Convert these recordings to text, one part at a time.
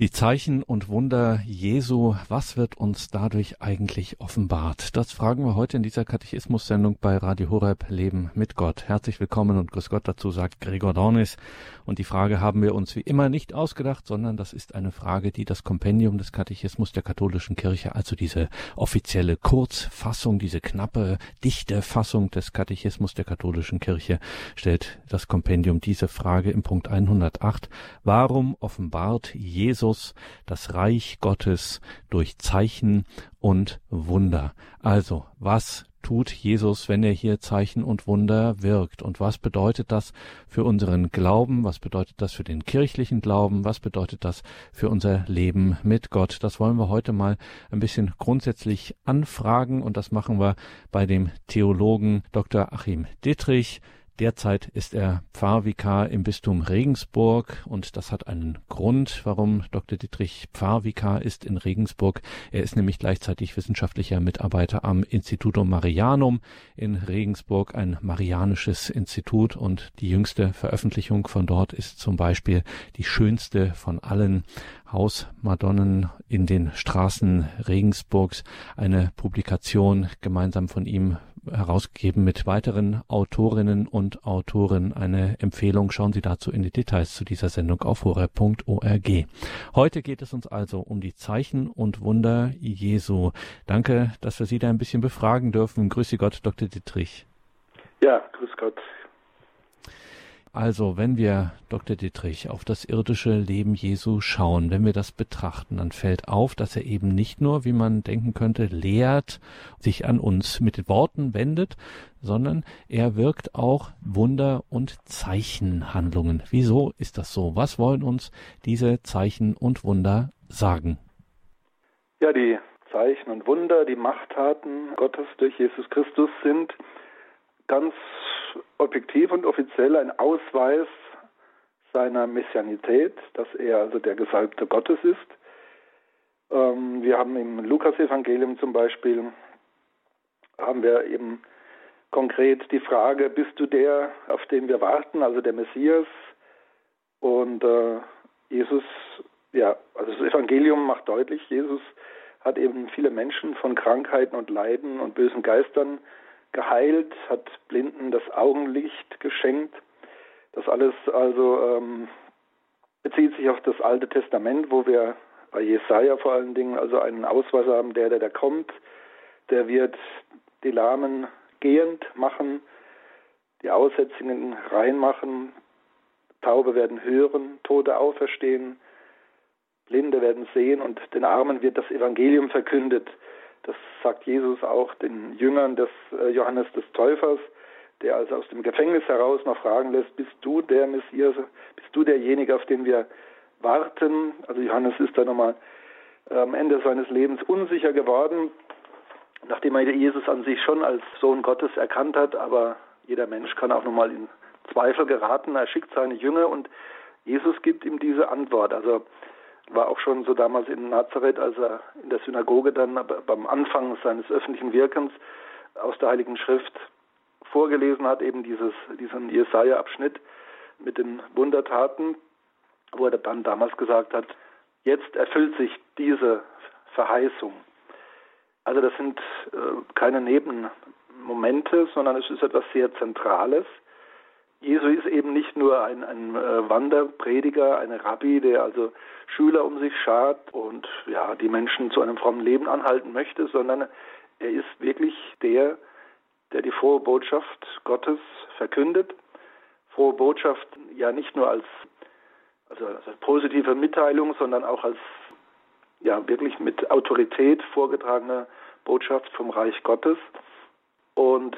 Die Zeichen und Wunder Jesu, was wird uns dadurch eigentlich offenbart? Das fragen wir heute in dieser Katechismus-Sendung bei Radio Horeb Leben mit Gott. Herzlich willkommen und Grüß Gott dazu sagt Gregor Dornis. Und die Frage haben wir uns wie immer nicht ausgedacht, sondern das ist eine Frage, die das Kompendium des Katechismus der katholischen Kirche, also diese offizielle Kurzfassung, diese knappe, dichte Fassung des Katechismus der katholischen Kirche, stellt das Kompendium diese Frage im Punkt 108. Warum offenbart Jesus Jesus das Reich Gottes durch Zeichen und Wunder. Also, was tut Jesus, wenn er hier Zeichen und Wunder wirkt? Und was bedeutet das für unseren Glauben? Was bedeutet das für den kirchlichen Glauben? Was bedeutet das für unser Leben mit Gott? Das wollen wir heute mal ein bisschen grundsätzlich anfragen und das machen wir bei dem Theologen Dr. Achim Dittrich. Derzeit ist er Pfarrvikar im Bistum Regensburg und das hat einen Grund, warum Dr. Dietrich Pfarrvikar ist in Regensburg. Er ist nämlich gleichzeitig wissenschaftlicher Mitarbeiter am Institutum Marianum in Regensburg, ein marianisches Institut und die jüngste Veröffentlichung von dort ist zum Beispiel die schönste von allen Hausmadonnen in den Straßen Regensburgs, eine Publikation gemeinsam von ihm herausgegeben mit weiteren Autorinnen und Autoren. Eine Empfehlung schauen Sie dazu in die Details zu dieser Sendung auf horeb.org. Heute geht es uns also um die Zeichen und Wunder Jesu. Danke, dass wir Sie da ein bisschen befragen dürfen. Grüße Gott, Dr. Dietrich. Ja, grüß Gott. Also, wenn wir, Dr. Dietrich, auf das irdische Leben Jesu schauen, wenn wir das betrachten, dann fällt auf, dass er eben nicht nur, wie man denken könnte, lehrt, sich an uns mit Worten wendet, sondern er wirkt auch Wunder und Zeichenhandlungen. Wieso ist das so? Was wollen uns diese Zeichen und Wunder sagen? Ja, die Zeichen und Wunder, die Machttaten Gottes durch Jesus Christus sind ganz objektiv und offiziell ein Ausweis seiner Messianität, dass er also der Gesalbte Gottes ist. Ähm, wir haben im Lukas-Evangelium zum Beispiel, haben wir eben konkret die Frage, bist du der, auf den wir warten, also der Messias? Und äh, Jesus, ja, also das Evangelium macht deutlich, Jesus hat eben viele Menschen von Krankheiten und Leiden und bösen Geistern geheilt, hat Blinden das Augenlicht geschenkt. Das alles also ähm, bezieht sich auf das Alte Testament, wo wir bei Jesaja vor allen Dingen also einen Ausweis haben, der, der da kommt, der wird die Lahmen gehend machen, die Aussätzigen reinmachen, Taube werden hören, Tote auferstehen, Blinde werden sehen und den Armen wird das Evangelium verkündet. Das sagt Jesus auch den Jüngern des äh, Johannes des Täufers, der also aus dem Gefängnis heraus noch fragen lässt, bist du der Messias, bist du derjenige, auf den wir warten? Also Johannes ist da nochmal äh, am Ende seines Lebens unsicher geworden, nachdem er Jesus an sich schon als Sohn Gottes erkannt hat, aber jeder Mensch kann auch nochmal in Zweifel geraten. Er schickt seine Jünger und Jesus gibt ihm diese Antwort. Also war auch schon so damals in Nazareth, als er in der Synagoge dann beim Anfang seines öffentlichen Wirkens aus der Heiligen Schrift vorgelesen hat, eben dieses, diesen Jesaja-Abschnitt mit den Wundertaten, wo er dann damals gesagt hat, jetzt erfüllt sich diese Verheißung. Also das sind äh, keine Nebenmomente, sondern es ist etwas sehr Zentrales. Jesu ist eben nicht nur ein, ein äh, Wanderprediger, ein Rabbi, der also Schüler um sich schart und ja, die Menschen zu einem frommen Leben anhalten möchte, sondern er ist wirklich der, der die frohe Botschaft Gottes verkündet. Frohe Botschaft ja nicht nur als, also als positive Mitteilung, sondern auch als ja wirklich mit Autorität vorgetragene Botschaft vom Reich Gottes. Und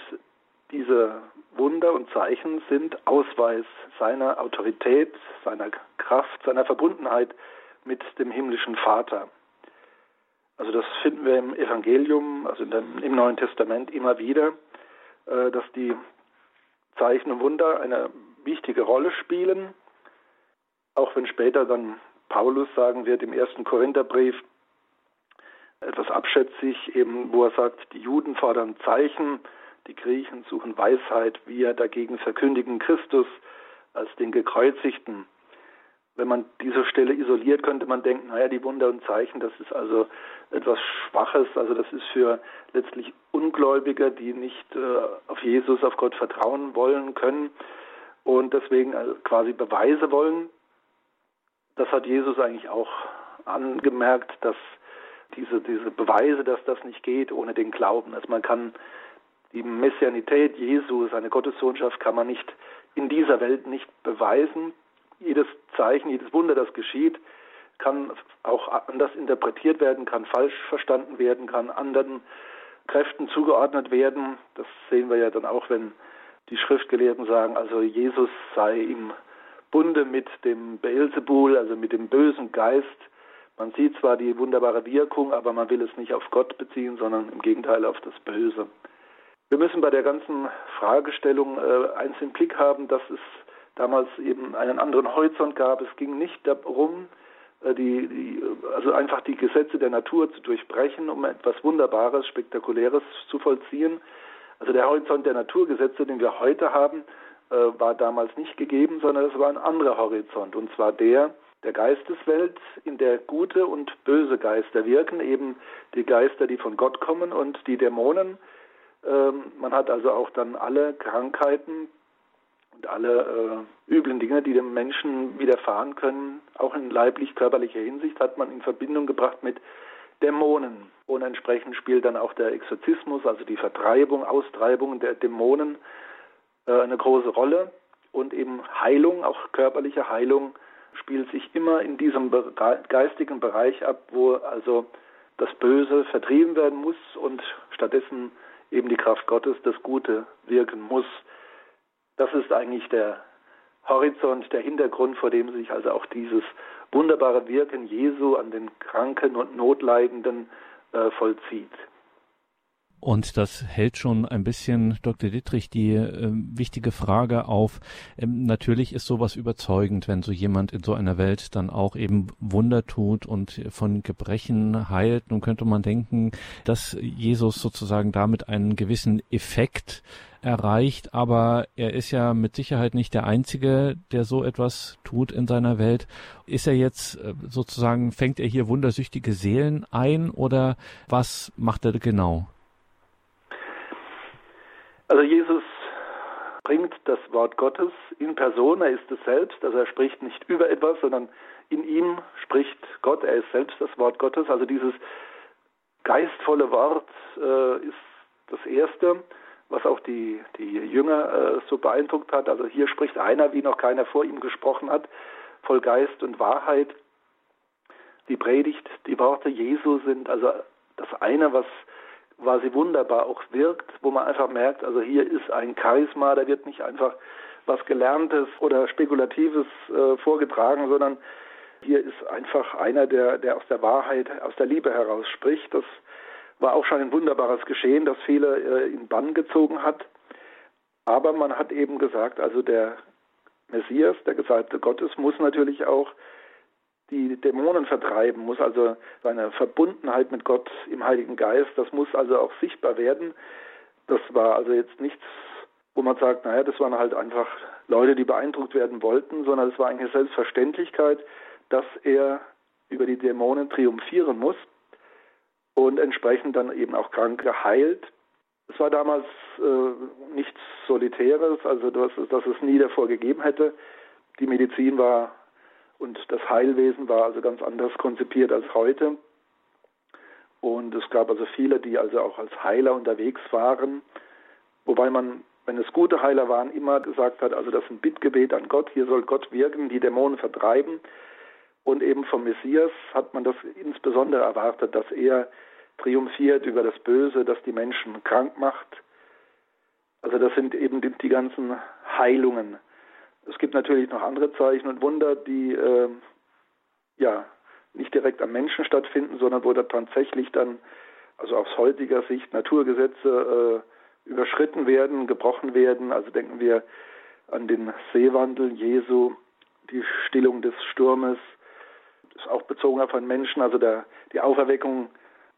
diese Wunder und Zeichen sind Ausweis seiner Autorität, seiner Kraft, seiner Verbundenheit mit dem himmlischen Vater. Also das finden wir im Evangelium, also dem, im Neuen Testament immer wieder, äh, dass die Zeichen und Wunder eine wichtige Rolle spielen, auch wenn später dann Paulus sagen wird im ersten Korintherbrief, etwas abschätzig, eben wo er sagt, die Juden fordern Zeichen, die Griechen suchen Weisheit, wir dagegen verkündigen Christus als den Gekreuzigten. wenn man diese Stelle isoliert, könnte man denken, naja, die Wunder und Zeichen, das ist also etwas Schwaches, also das ist für letztlich Ungläubige, die nicht äh, auf Jesus, auf Gott vertrauen wollen können und deswegen also quasi Beweise wollen. Das hat Jesus eigentlich auch angemerkt, dass diese, diese Beweise, dass das nicht geht ohne den Glauben. Also man kann die Messianität Jesu, seine Gottessohnschaft, kann man nicht in dieser Welt nicht beweisen. Jedes Zeichen, jedes Wunder, das geschieht, kann auch anders interpretiert werden, kann falsch verstanden werden, kann anderen Kräften zugeordnet werden. Das sehen wir ja dann auch, wenn die Schriftgelehrten sagen, also Jesus sei im Bunde mit dem Beelzebul, also mit dem bösen Geist. Man sieht zwar die wunderbare Wirkung, aber man will es nicht auf Gott beziehen, sondern im Gegenteil auf das Böse. Wir müssen bei der ganzen Fragestellung äh, eins im Blick haben, dass es damals eben einen anderen Horizont gab. Es ging nicht darum, äh, die, die, also einfach die Gesetze der Natur zu durchbrechen, um etwas Wunderbares, Spektakuläres zu vollziehen. Also der Horizont der Naturgesetze, den wir heute haben, äh, war damals nicht gegeben, sondern es war ein anderer Horizont, und zwar der der Geisteswelt, in der gute und böse Geister wirken, eben die Geister, die von Gott kommen und die Dämonen. Ähm, man hat also auch dann alle Krankheiten, und alle äh, üblen Dinge, die dem Menschen widerfahren können, auch in leiblich-körperlicher Hinsicht, hat man in Verbindung gebracht mit Dämonen. Und entsprechend spielt dann auch der Exorzismus, also die Vertreibung, Austreibung der Dämonen, äh, eine große Rolle. Und eben Heilung, auch körperliche Heilung, spielt sich immer in diesem geistigen Bereich ab, wo also das Böse vertrieben werden muss und stattdessen eben die Kraft Gottes das Gute wirken muss. Das ist eigentlich der Horizont, der Hintergrund, vor dem sich also auch dieses wunderbare Wirken Jesu an den Kranken und Notleidenden äh, vollzieht. Und das hält schon ein bisschen, Dr. Dittrich, die äh, wichtige Frage auf. Ähm, natürlich ist sowas überzeugend, wenn so jemand in so einer Welt dann auch eben Wunder tut und von Gebrechen heilt. Nun könnte man denken, dass Jesus sozusagen damit einen gewissen Effekt erreicht, aber er ist ja mit Sicherheit nicht der Einzige, der so etwas tut in seiner Welt. Ist er jetzt äh, sozusagen, fängt er hier wundersüchtige Seelen ein oder was macht er genau? Also Jesus bringt das Wort Gottes in Person, er ist es selbst, also er spricht nicht über etwas, sondern in ihm spricht Gott, er ist selbst das Wort Gottes. Also dieses geistvolle Wort äh, ist das Erste, was auch die, die Jünger äh, so beeindruckt hat. Also hier spricht einer, wie noch keiner vor ihm gesprochen hat, voll Geist und Wahrheit. Die Predigt, die Worte Jesu sind also das eine, was quasi wunderbar auch wirkt, wo man einfach merkt, also hier ist ein Charisma, da wird nicht einfach was Gelerntes oder Spekulatives äh, vorgetragen, sondern hier ist einfach einer, der, der aus der Wahrheit, aus der Liebe heraus spricht. Das war auch schon ein wunderbares Geschehen, das viele äh, in Bann gezogen hat. Aber man hat eben gesagt, also der Messias, der Gesalbte Gottes, muss natürlich auch die Dämonen vertreiben, muss also seine Verbundenheit mit Gott im Heiligen Geist, das muss also auch sichtbar werden. Das war also jetzt nichts, wo man sagt, naja, das waren halt einfach Leute, die beeindruckt werden wollten, sondern es war eine Selbstverständlichkeit, dass er über die Dämonen triumphieren muss und entsprechend dann eben auch Kranke heilt. Es war damals äh, nichts Solitäres, also dass, dass es nie davor gegeben hätte. Die Medizin war und das Heilwesen war also ganz anders konzipiert als heute. Und es gab also viele, die also auch als Heiler unterwegs waren, wobei man, wenn es gute Heiler waren, immer gesagt hat, also das ist ein Bittgebet an Gott, hier soll Gott wirken, die Dämonen vertreiben. Und eben vom Messias hat man das insbesondere erwartet, dass er triumphiert über das Böse, das die Menschen krank macht. Also das sind eben die, die ganzen Heilungen, es gibt natürlich noch andere Zeichen und Wunder, die äh, ja nicht direkt am Menschen stattfinden, sondern wo da tatsächlich dann, also aus heutiger Sicht, Naturgesetze äh, überschritten werden, gebrochen werden. Also denken wir an den Seewandel Jesu, die Stillung des Sturmes, das ist auch bezogen auf einen Menschen, also der, die Auferweckung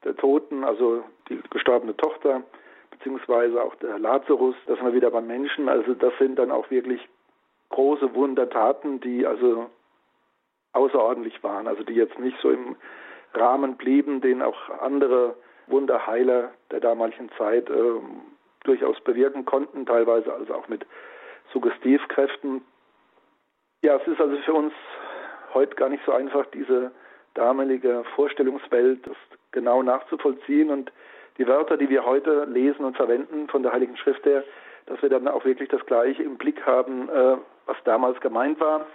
der Toten, also die gestorbene Tochter, beziehungsweise auch der Lazarus, das sind wir wieder beim Menschen. Also das sind dann auch wirklich große Wundertaten, die also außerordentlich waren, also die jetzt nicht so im Rahmen blieben, den auch andere Wunderheiler der damaligen Zeit äh, durchaus bewirken konnten, teilweise also auch mit Suggestivkräften. Ja, es ist also für uns heute gar nicht so einfach, diese damalige Vorstellungswelt genau nachzuvollziehen und die Wörter, die wir heute lesen und verwenden von der Heiligen Schrift her, dass wir dann auch wirklich das Gleiche im Blick haben, äh, was damals gemeint war.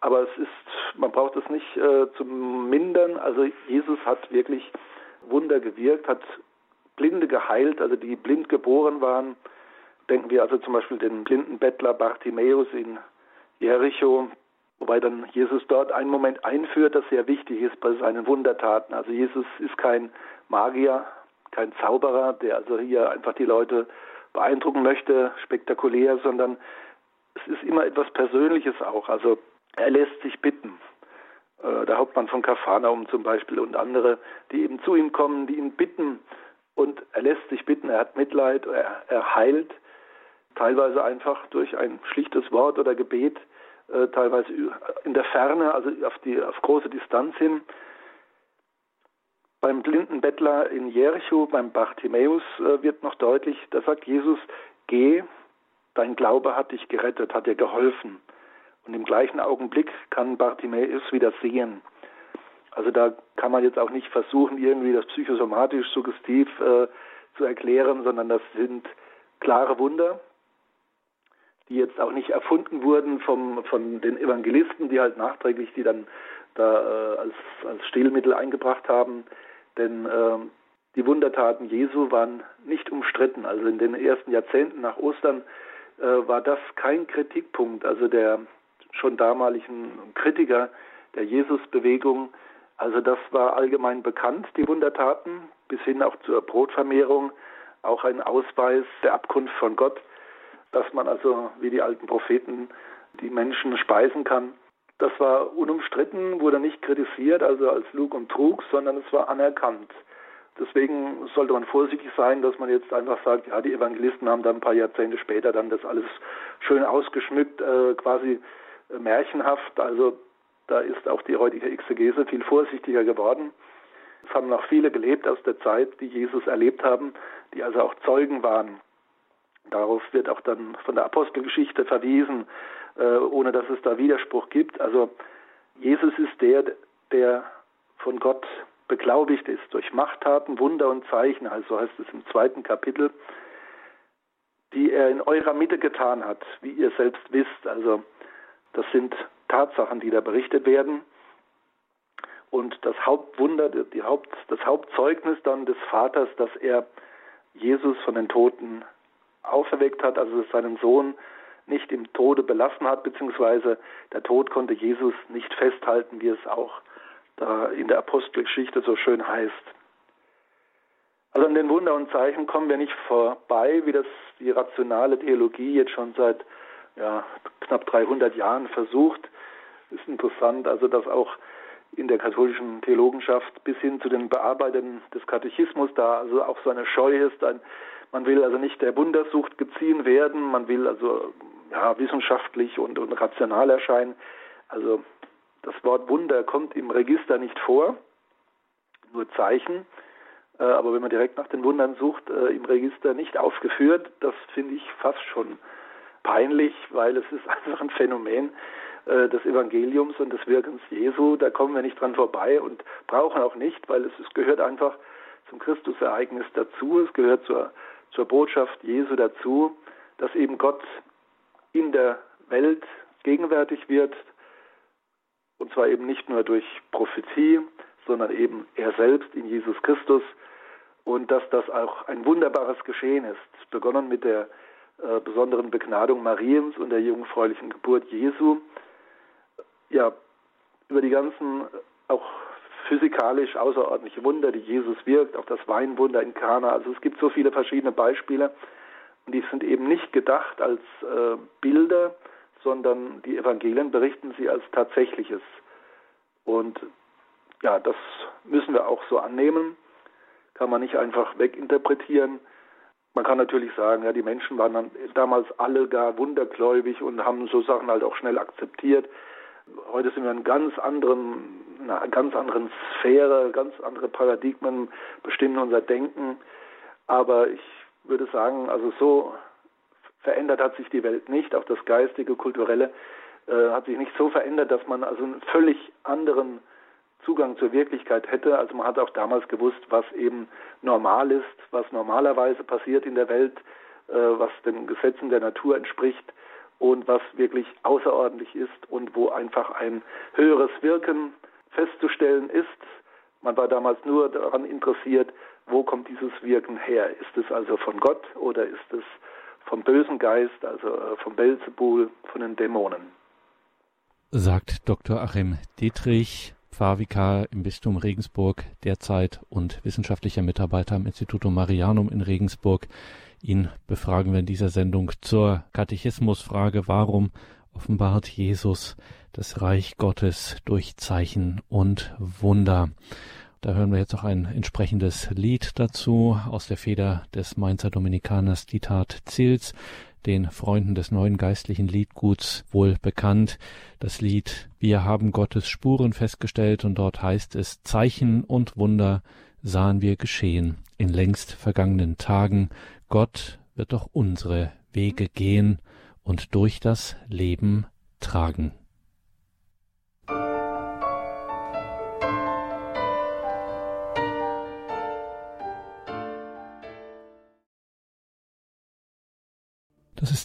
Aber es ist, man braucht es nicht äh, zu mindern. Also Jesus hat wirklich Wunder gewirkt, hat Blinde geheilt, also die blind geboren waren. Denken wir also zum Beispiel den blinden Bettler Bartimäus in Jericho, wobei dann Jesus dort einen Moment einführt, das sehr wichtig ist bei seinen Wundertaten. Also Jesus ist kein Magier, kein Zauberer, der also hier einfach die Leute beeindrucken möchte, spektakulär, sondern es ist immer etwas Persönliches auch. Also er lässt sich bitten. Äh, der Hauptmann von Kapharnaum zum Beispiel und andere, die eben zu ihm kommen, die ihn bitten und er lässt sich bitten, er hat Mitleid, er, er heilt, teilweise einfach durch ein schlichtes Wort oder Gebet, äh, teilweise in der Ferne, also auf, die, auf große Distanz hin. Beim blinden Bettler in Jericho, beim Bartimäus, äh, wird noch deutlich, da sagt Jesus, geh, dein Glaube hat dich gerettet, hat dir geholfen. Und im gleichen Augenblick kann Bartimäus wieder sehen. Also da kann man jetzt auch nicht versuchen, irgendwie das psychosomatisch suggestiv äh, zu erklären, sondern das sind klare Wunder, die jetzt auch nicht erfunden wurden vom, von den Evangelisten, die halt nachträglich die dann da äh, als, als Stilmittel eingebracht haben. Denn äh, die Wundertaten Jesu waren nicht umstritten. Also in den ersten Jahrzehnten nach Ostern war das kein Kritikpunkt. Also der schon damaligen Kritiker der Jesusbewegung. Also das war allgemein bekannt, die Wundertaten, bis hin auch zur Brotvermehrung, auch ein Ausweis der Abkunft von Gott, dass man also wie die alten Propheten die Menschen speisen kann. Das war unumstritten, wurde nicht kritisiert, also als Lug und Trug, sondern es war anerkannt. Deswegen sollte man vorsichtig sein, dass man jetzt einfach sagt, ja, die Evangelisten haben dann ein paar Jahrzehnte später dann das alles schön ausgeschmückt, äh, quasi äh, märchenhaft. Also da ist auch die heutige Exegese viel vorsichtiger geworden. Es haben noch viele gelebt aus der Zeit, die Jesus erlebt haben, die also auch Zeugen waren. Darauf wird auch dann von der Apostelgeschichte verwiesen, äh, ohne dass es da Widerspruch gibt. Also Jesus ist der, der von Gott beglaubigt ist durch Machttaten, Wunder und Zeichen, also heißt es im zweiten Kapitel, die er in eurer Mitte getan hat, wie ihr selbst wisst. Also das sind Tatsachen, die da berichtet werden. Und das Hauptwunder, die Haupt, das Hauptzeugnis dann des Vaters, dass er Jesus von den Toten auferweckt hat, also seinen Sohn nicht im Tode belassen hat, beziehungsweise der Tod konnte Jesus nicht festhalten, wie es auch da in der Apostelgeschichte so schön heißt. Also an den Wunder und Zeichen kommen wir nicht vorbei, wie das die rationale Theologie jetzt schon seit ja, knapp 300 Jahren versucht. Ist interessant, also dass auch in der katholischen Theologenschaft bis hin zu den Bearbeitern des Katechismus da also auch so eine Scheu ist, ein man will also nicht der Wundersucht geziehen werden, man will also ja, wissenschaftlich und, und rational erscheinen. Also das Wort Wunder kommt im Register nicht vor, nur Zeichen. Äh, aber wenn man direkt nach den Wundern sucht, äh, im Register nicht aufgeführt, das finde ich fast schon peinlich, weil es ist einfach ein Phänomen äh, des Evangeliums und des Wirkens Jesu. Da kommen wir nicht dran vorbei und brauchen auch nicht, weil es, gehört einfach zum Christusereignis dazu. Es gehört zur zur Botschaft Jesu dazu, dass eben Gott in der Welt gegenwärtig wird, und zwar eben nicht nur durch Prophetie, sondern eben er selbst in Jesus Christus und dass das auch ein wunderbares Geschehen ist, begonnen mit der äh, besonderen Begnadung Mariens und der jungfräulichen Geburt Jesu. Ja, über die ganzen auch physikalisch außerordentliche Wunder, die Jesus wirkt, auch das Weinwunder in Kana. Also es gibt so viele verschiedene Beispiele und die sind eben nicht gedacht als äh, Bilder, sondern die Evangelien berichten sie als tatsächliches. Und ja, das müssen wir auch so annehmen, kann man nicht einfach weginterpretieren. Man kann natürlich sagen, ja, die Menschen waren dann damals alle gar wundergläubig und haben so Sachen halt auch schnell akzeptiert. Heute sind wir in ganz anderen, einer ganz anderen Sphäre, ganz andere Paradigmen bestimmen unser Denken. Aber ich würde sagen, also so verändert hat sich die Welt nicht, auch das geistige, kulturelle äh, hat sich nicht so verändert, dass man also einen völlig anderen Zugang zur Wirklichkeit hätte. Also man hat auch damals gewusst, was eben normal ist, was normalerweise passiert in der Welt, äh, was den Gesetzen der Natur entspricht und was wirklich außerordentlich ist und wo einfach ein höheres Wirken festzustellen ist. Man war damals nur daran interessiert, wo kommt dieses Wirken her? Ist es also von Gott oder ist es vom bösen Geist, also äh, vom Belzebul, von den Dämonen? Sagt Dr. Achim Dietrich, Pfarrvikar im Bistum Regensburg derzeit und wissenschaftlicher Mitarbeiter am Institutum Marianum in Regensburg. Ihn befragen wir in dieser Sendung zur Katechismusfrage, warum offenbart Jesus das Reich Gottes durch Zeichen und Wunder. Da hören wir jetzt auch ein entsprechendes Lied dazu aus der Feder des Mainzer Dominikaners Dietat Zils, den Freunden des neuen geistlichen Liedguts wohl bekannt. Das Lied Wir haben Gottes Spuren festgestellt und dort heißt es Zeichen und Wunder sahen wir geschehen in längst vergangenen Tagen, Gott wird doch unsere Wege gehen und durch das Leben tragen.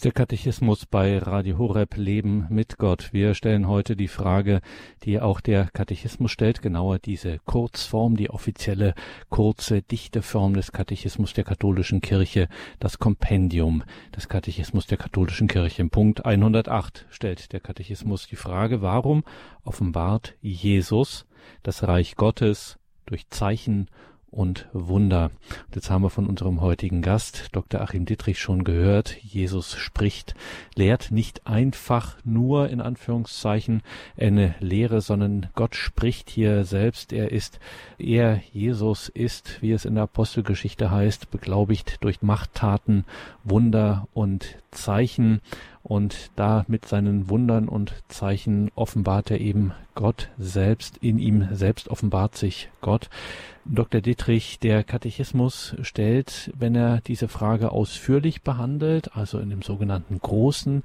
Der Katechismus bei Radio Horeb Leben mit Gott. Wir stellen heute die Frage, die auch der Katechismus stellt, genauer diese Kurzform, die offizielle kurze, dichte Form des Katechismus der katholischen Kirche, das Kompendium des Katechismus der katholischen Kirche. Im Punkt 108 stellt der Katechismus die Frage, warum offenbart Jesus das Reich Gottes durch Zeichen und Wunder. Und jetzt haben wir von unserem heutigen Gast, Dr. Achim Dittrich, schon gehört, Jesus spricht, lehrt nicht einfach nur in Anführungszeichen eine Lehre, sondern Gott spricht hier selbst. Er ist, er, Jesus ist, wie es in der Apostelgeschichte heißt, beglaubigt durch Machttaten, Wunder und Zeichen. Und da mit seinen Wundern und Zeichen offenbart er eben Gott selbst. In ihm selbst offenbart sich Gott. Dr. Dietrich, der Katechismus stellt, wenn er diese Frage ausführlich behandelt, also in dem sogenannten großen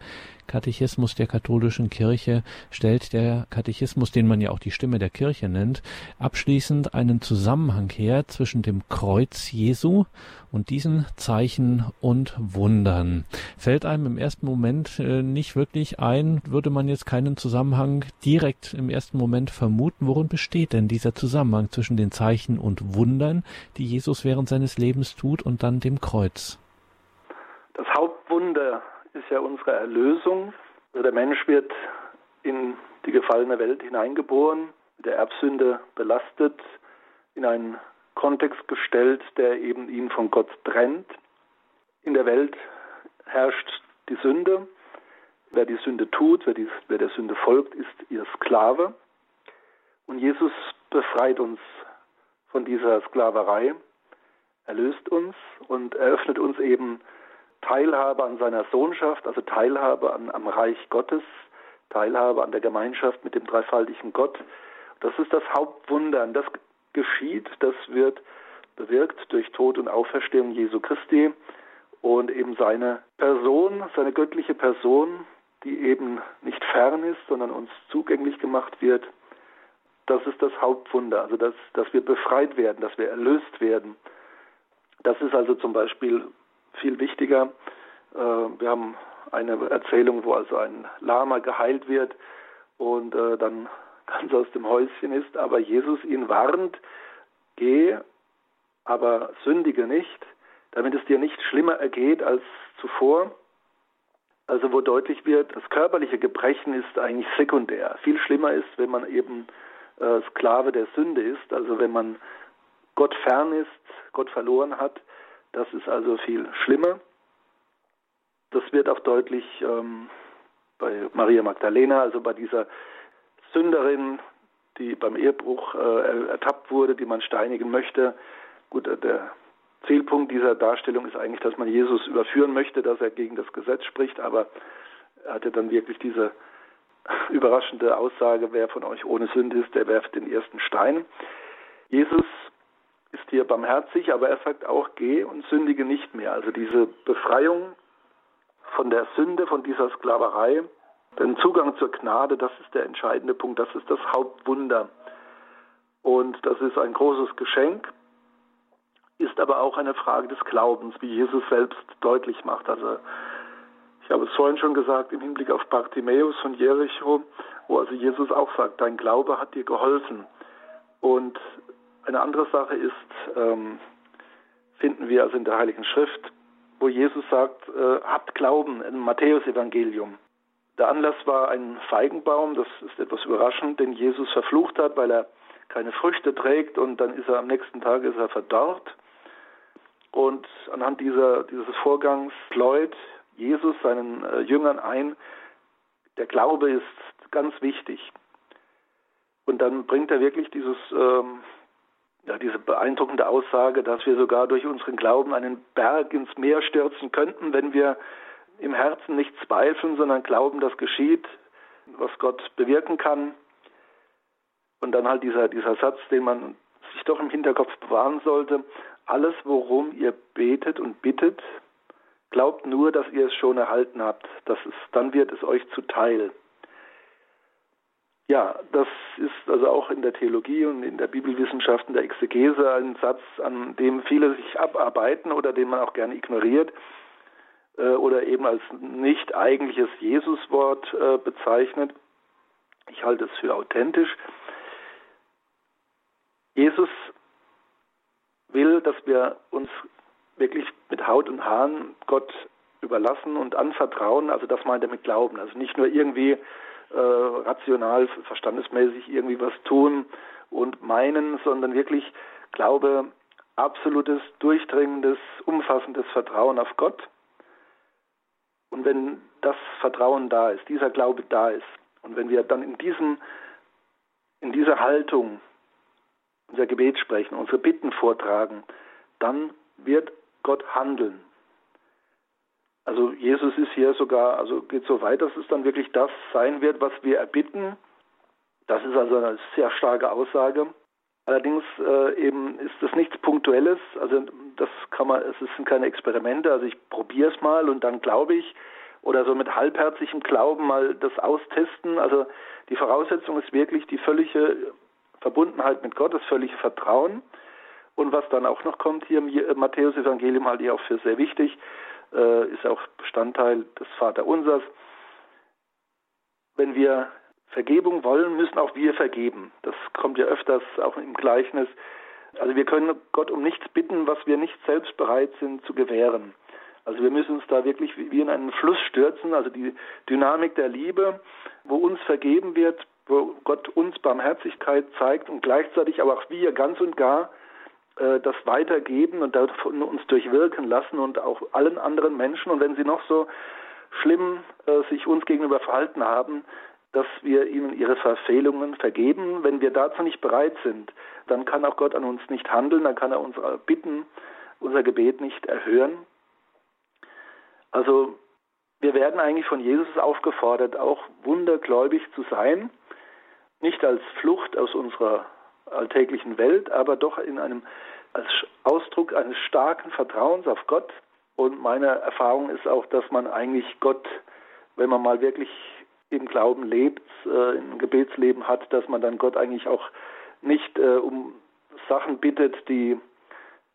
Katechismus der katholischen Kirche, stellt der Katechismus, den man ja auch die Stimme der Kirche nennt, abschließend einen Zusammenhang her zwischen dem Kreuz Jesu und diesen Zeichen und Wundern. Fällt einem im ersten Moment äh, nicht wirklich ein, würde man jetzt keinen Zusammenhang direkt im ersten Moment vermuten. Worin besteht denn dieser Zusammenhang zwischen den Zeichen und Wundern, die Jesus während seines Lebens tut, und dann dem Kreuz? Das Hauptwunder ist ja unsere Erlösung. Also der Mensch wird in die gefallene Welt hineingeboren, mit der Erbsünde belastet, in einen Kontext gestellt, der eben ihn von Gott trennt. In der Welt herrscht die Sünde. Wer die Sünde tut, wer, die, wer der Sünde folgt, ist ihr Sklave. Und Jesus befreit uns von dieser Sklaverei, erlöst uns und eröffnet uns eben Teilhabe an seiner Sohnschaft, also Teilhabe an, am Reich Gottes, Teilhabe an der Gemeinschaft mit dem dreifaltigen Gott. Das ist das Hauptwunder. Und das geschieht, das wird bewirkt durch Tod und Auferstehung Jesu Christi und eben seine Person, seine göttliche Person, die eben nicht fern ist, sondern uns zugänglich gemacht wird. Das ist das Hauptwunder, also dass, dass wir befreit werden, dass wir erlöst werden. Das ist also zum Beispiel viel wichtiger. Äh, wir haben eine Erzählung, wo also ein Lama geheilt wird und äh, dann ganz aus dem Häuschen ist, aber Jesus ihn warnt, geh, aber sündige nicht, damit es dir nicht schlimmer ergeht als zuvor. Also wo deutlich wird, das körperliche Gebrechen ist eigentlich sekundär. Viel schlimmer ist, wenn man eben äh, Sklave der Sünde ist, also wenn man Gott fern ist, Gott verloren hat, das ist also viel schlimmer. Das wird auch deutlich ähm, bei Maria Magdalena, also bei dieser Sünderin, die beim Ehebruch äh, ertappt wurde, die man steinigen möchte. Gut, äh, der Zielpunkt dieser Darstellung ist eigentlich, dass man Jesus überführen möchte, dass er gegen das Gesetz spricht, aber er hatte dann wirklich diese überraschende Aussage, wer von euch ohne Sünde ist, der werft den ersten Stein. Jesus ist hier barmherzig, aber er sagt auch, geh und sündige nicht mehr. Also diese Befreiung von der Sünde, von dieser Sklaverei, den Zugang zur Gnade, das ist der entscheidende Punkt, das ist das Hauptwunder. Und das ist ein großes Geschenk, ist aber auch eine Frage des Glaubens, wie Jesus selbst deutlich macht. Also ich habe es vorhin schon gesagt im Hinblick auf Bartimäus von Jericho, wo also Jesus auch sagt, dein Glaube hat dir geholfen. Und eine andere Sache ist, ähm, finden wir also in der Heiligen Schrift, wo Jesus sagt, äh, habt Glauben im Matthäusevangelium. Der Anlass war ein Feigenbaum, das ist etwas überraschend, den Jesus verflucht hat, weil er keine Früchte trägt und dann ist er am nächsten Tag ist er verdorrt. Und anhand dieser, dieses Vorgangs pläut Jesus seinen äh, Jüngern ein, der Glaube ist ganz wichtig. Und dann bringt er wirklich dieses ähm, ja, diese beeindruckende Aussage, dass wir sogar durch unseren Glauben einen Berg ins Meer stürzen könnten, wenn wir im Herzen nicht zweifeln, sondern glauben, dass geschieht, was Gott bewirken kann. Und dann halt dieser, dieser Satz, den man sich doch im Hinterkopf bewahren sollte, alles, worum ihr betet und bittet, glaubt nur, dass ihr es schon erhalten habt, das ist, dann wird es euch zuteil. Ja, das ist also auch in der Theologie und in der Bibelwissenschaft, in der Exegese ein Satz, an dem viele sich abarbeiten oder den man auch gerne ignoriert äh, oder eben als nicht eigentliches Jesuswort äh, bezeichnet. Ich halte es für authentisch. Jesus will, dass wir uns wirklich mit Haut und Haaren Gott überlassen und anvertrauen. Also das meint er mit Glauben. Also nicht nur irgendwie rational, verstandesmäßig irgendwie was tun und meinen, sondern wirklich Glaube, absolutes, durchdringendes, umfassendes Vertrauen auf Gott. Und wenn das Vertrauen da ist, dieser Glaube da ist, und wenn wir dann in diesem, in dieser Haltung unser Gebet sprechen, unsere Bitten vortragen, dann wird Gott handeln. Also Jesus ist hier sogar, also geht so weit, dass es dann wirklich das sein wird, was wir erbitten. Das ist also eine sehr starke Aussage. Allerdings äh, eben ist das nichts Punktuelles, also das kann man, es sind keine Experimente, also ich probiere es mal und dann glaube ich oder so mit halbherzigem Glauben mal das austesten. Also die Voraussetzung ist wirklich die völlige Verbundenheit mit Gott, das völlige Vertrauen. Und was dann auch noch kommt hier im Matthäus-Evangelium halte ich auch für sehr wichtig, äh, ist auch Bestandteil des Vaterunsers. Wenn wir Vergebung wollen, müssen auch wir vergeben. Das kommt ja öfters auch im Gleichnis. Also wir können Gott um nichts bitten, was wir nicht selbst bereit sind zu gewähren. Also wir müssen uns da wirklich wie in einen Fluss stürzen, also die Dynamik der Liebe, wo uns vergeben wird, wo Gott uns Barmherzigkeit zeigt und gleichzeitig aber auch wir ganz und gar äh, das weitergeben und davon uns durchwirken lassen und auch allen anderen Menschen. Und wenn sie noch so schlimm äh, sich uns gegenüber verhalten haben, dass wir ihnen ihre Verfehlungen vergeben. Wenn wir dazu nicht bereit sind, dann kann auch Gott an uns nicht handeln, dann kann er uns bitten, unser Gebet nicht erhören. Also wir werden eigentlich von Jesus aufgefordert, auch wundergläubig zu sein, nicht als Flucht aus unserer alltäglichen Welt, aber doch in einem als Ausdruck eines starken Vertrauens auf Gott. Und meine Erfahrung ist auch, dass man eigentlich Gott, wenn man mal wirklich im Glauben lebt, äh, im Gebetsleben hat, dass man dann Gott eigentlich auch nicht äh, um Sachen bittet, die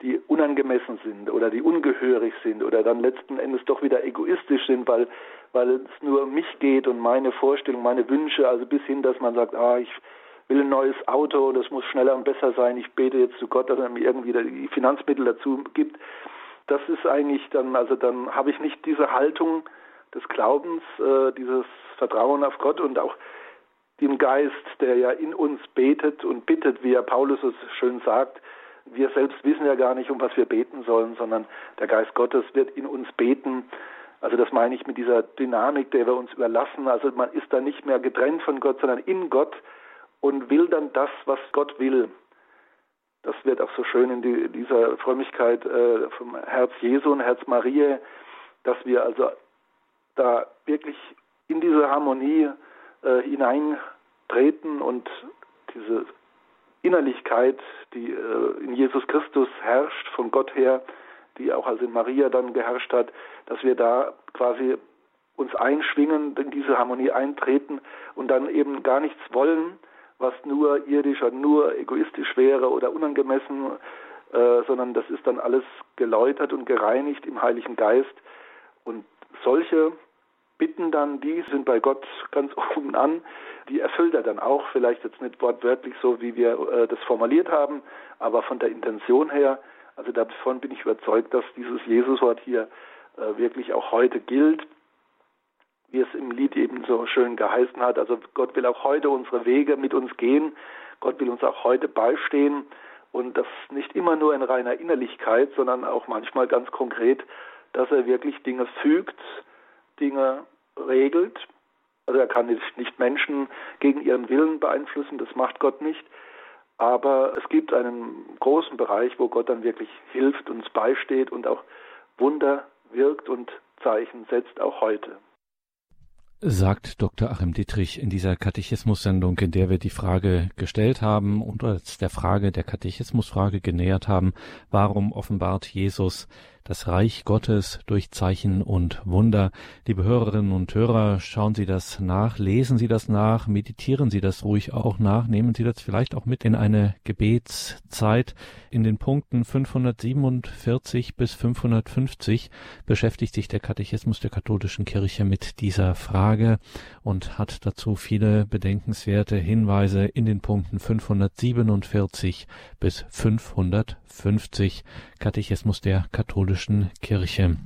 die unangemessen sind oder die ungehörig sind oder dann letzten Endes doch wieder egoistisch sind, weil weil es nur um mich geht und meine Vorstellung, meine Wünsche, also bis hin, dass man sagt, ah, ich will ein neues Auto, das muss schneller und besser sein, ich bete jetzt zu Gott, dass er mir irgendwie die Finanzmittel dazu gibt. Das ist eigentlich dann, also dann habe ich nicht diese Haltung des Glaubens, äh, dieses Vertrauen auf Gott und auch dem Geist, der ja in uns betet und bittet, wie ja Paulus es schön sagt. Wir selbst wissen ja gar nicht, um was wir beten sollen, sondern der Geist Gottes wird in uns beten. Also das meine ich mit dieser Dynamik, der wir uns überlassen. Also man ist da nicht mehr getrennt von Gott, sondern in Gott und will dann das, was Gott will. Das wird auch so schön in die, dieser Frömmigkeit äh, vom Herz Jesu und Herz Maria, dass wir also da wirklich in dieser Harmonie äh, hineintreten und diese Innerlichkeit, die äh, in Jesus Christus herrscht, von Gott her, die auch also in Maria dann geherrscht hat, dass wir da quasi uns einschwingen, in diese Harmonie eintreten und dann eben gar nichts wollen, was nur irdisch oder nur egoistisch wäre oder unangemessen, äh, sondern das ist dann alles geläutert und gereinigt im Heiligen Geist. Und solche Bitten dann, die sind bei Gott ganz oben an, die erfüllt er dann auch, vielleicht jetzt nicht wortwörtlich so, wie wir äh, das formuliert haben, aber von der Intention her, also davon bin ich überzeugt, dass dieses Jesuswort hier äh, wirklich auch heute gilt wie es im Lied eben so schön geheißen hat. Also Gott will auch heute unsere Wege mit uns gehen. Gott will uns auch heute beistehen. Und das nicht immer nur in reiner Innerlichkeit, sondern auch manchmal ganz konkret, dass er wirklich Dinge fügt, Dinge regelt. Also er kann nicht Menschen gegen ihren Willen beeinflussen, das macht Gott nicht. Aber es gibt einen großen Bereich, wo Gott dann wirklich hilft, uns beisteht und auch Wunder wirkt und Zeichen setzt, auch heute sagt Dr. Achim Dietrich in dieser Katechismus-Sendung, in der wir die Frage gestellt haben und uns der Frage der Katechismusfrage genähert haben, warum offenbart Jesus das Reich Gottes durch Zeichen und Wunder. Liebe Hörerinnen und Hörer, schauen Sie das nach, lesen Sie das nach, meditieren Sie das ruhig auch nach, nehmen Sie das vielleicht auch mit in eine Gebetszeit. In den Punkten 547 bis 550 beschäftigt sich der Katechismus der katholischen Kirche mit dieser Frage und hat dazu viele bedenkenswerte Hinweise in den Punkten 547 bis 550 Katechismus der katholischen Kirche.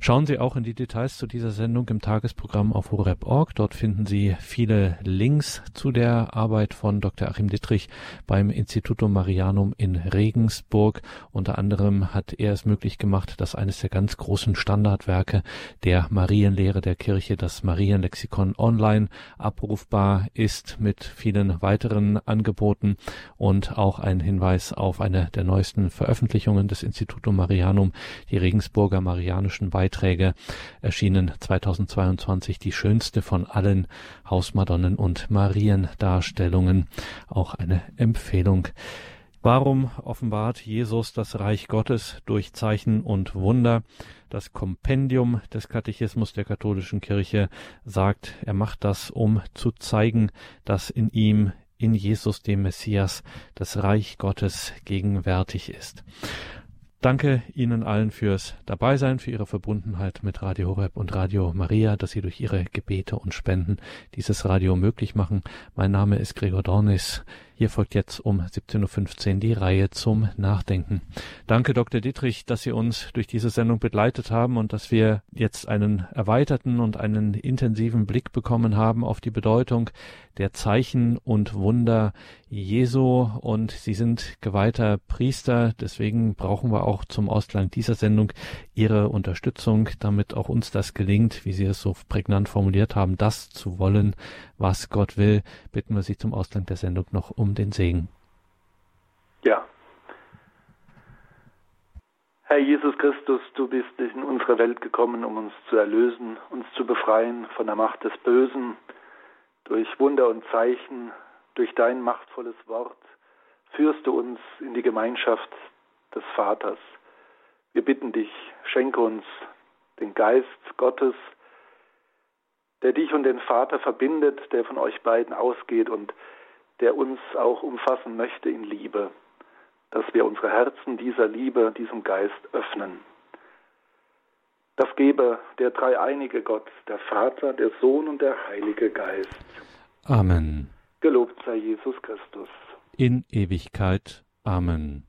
Schauen Sie auch in die Details zu dieser Sendung im Tagesprogramm auf horeb.org. Dort finden Sie viele Links zu der Arbeit von Dr. Achim Dittrich beim Institutum Marianum in Regensburg. Unter anderem hat er es möglich gemacht, dass eines der ganz großen Standardwerke der Marienlehre der Kirche, das Marienlexikon online abrufbar ist mit vielen weiteren Angeboten und auch ein Hinweis auf eine der neuesten Veröffentlichungen des Institutum Marianum, die Regensburger Marianischen Beiträge, erschienen 2022 die schönste von allen Hausmadonnen und Mariendarstellungen. Auch eine Empfehlung. Warum offenbart Jesus das Reich Gottes durch Zeichen und Wunder? Das Kompendium des Katechismus der katholischen Kirche sagt, er macht das, um zu zeigen, dass in ihm in Jesus dem Messias das Reich Gottes gegenwärtig ist. Danke Ihnen allen fürs Dabeisein, für Ihre Verbundenheit mit Radio Horeb und Radio Maria, dass Sie durch Ihre Gebete und Spenden dieses Radio möglich machen. Mein Name ist Gregor Dornis. Hier folgt jetzt um 17.15 Uhr die Reihe zum Nachdenken. Danke, Dr. Dietrich, dass Sie uns durch diese Sendung begleitet haben und dass wir jetzt einen erweiterten und einen intensiven Blick bekommen haben auf die Bedeutung der Zeichen und Wunder Jesu. Und Sie sind geweihter Priester. Deswegen brauchen wir auch zum Ausgang dieser Sendung Ihre Unterstützung, damit auch uns das gelingt, wie Sie es so prägnant formuliert haben, das zu wollen, was Gott will. Bitten wir Sie zum Ausgang der Sendung noch den Segen. Ja. Herr Jesus Christus, du bist in unsere Welt gekommen, um uns zu erlösen, uns zu befreien von der Macht des Bösen, durch Wunder und Zeichen, durch dein machtvolles Wort, führst du uns in die Gemeinschaft des Vaters. Wir bitten dich, schenke uns den Geist Gottes, der dich und den Vater verbindet, der von euch beiden ausgeht und der uns auch umfassen möchte in Liebe, dass wir unsere Herzen dieser Liebe, diesem Geist öffnen. Das gebe der dreieinige Gott, der Vater, der Sohn und der Heilige Geist. Amen. Gelobt sei Jesus Christus. In Ewigkeit. Amen.